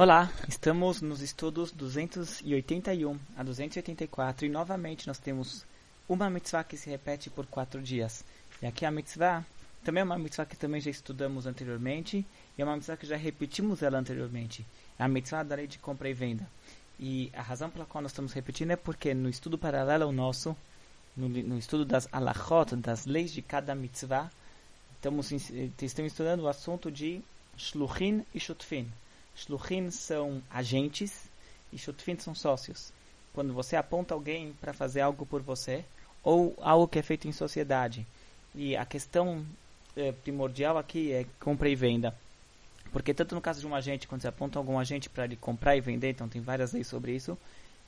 Olá, estamos nos estudos 281 a 284 e novamente nós temos uma mitzvah que se repete por quatro dias. E aqui a mitzvah também é uma mitzvah que também já estudamos anteriormente e é uma mitzvah que já repetimos ela anteriormente. É a mitzvah da lei de compra e venda. E a razão pela qual nós estamos repetindo é porque no estudo paralelo ao nosso, no, no estudo das alachot, das leis de cada mitzvah, estamos, estamos estudando o assunto de shluchin e shutfin. Shluchim são agentes e Shutfin são sócios. Quando você aponta alguém para fazer algo por você ou algo que é feito em sociedade. E a questão é, primordial aqui é compra e venda. Porque tanto no caso de um agente, quando você aponta algum agente para ele comprar e vender, então tem várias leis sobre isso.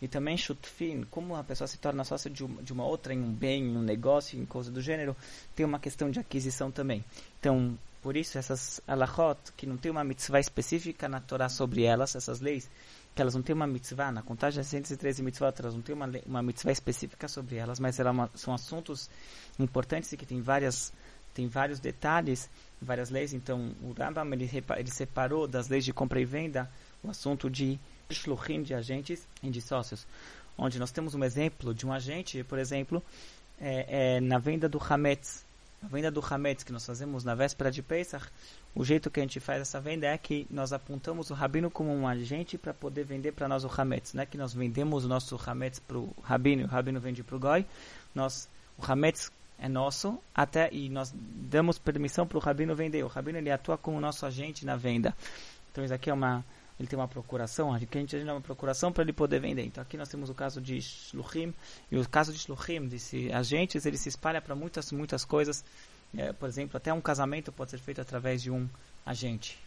E também Shutfin, como a pessoa se torna sócia de uma, de uma outra em um bem, em um negócio, em coisa do gênero, tem uma questão de aquisição também. Então, por isso, essas alachot, que não tem uma mitzvah específica na Torá sobre elas, essas leis, que elas não têm uma mitzvah, na contagem de 113 mitzvot, elas não têm uma, uma mitzvah específica sobre elas, mas elas é são assuntos importantes e que tem várias tem vários detalhes, várias leis. Então, o Rambam ele, ele separou das leis de compra e venda o assunto de shluchim, de agentes e de sócios. Onde nós temos um exemplo de um agente, por exemplo, é, é, na venda do Hametz, a venda do Hametz que nós fazemos na véspera de Pesach, o jeito que a gente faz essa venda é que nós apontamos o rabino como um agente para poder vender para nós o Hametz. Não é que nós vendemos o nosso Hametz para o rabino e o rabino vende para o Goi. Nós, o Hametz é nosso até e nós damos permissão para o rabino vender. O rabino ele atua como nosso agente na venda. Então isso aqui é uma ele tem uma procuração, a gente tem uma procuração para ele poder vender. Então aqui nós temos o caso de Shluchim, e o caso de Shluchim, desse agentes, ele se espalha para muitas, muitas coisas. É, por exemplo, até um casamento pode ser feito através de um agente.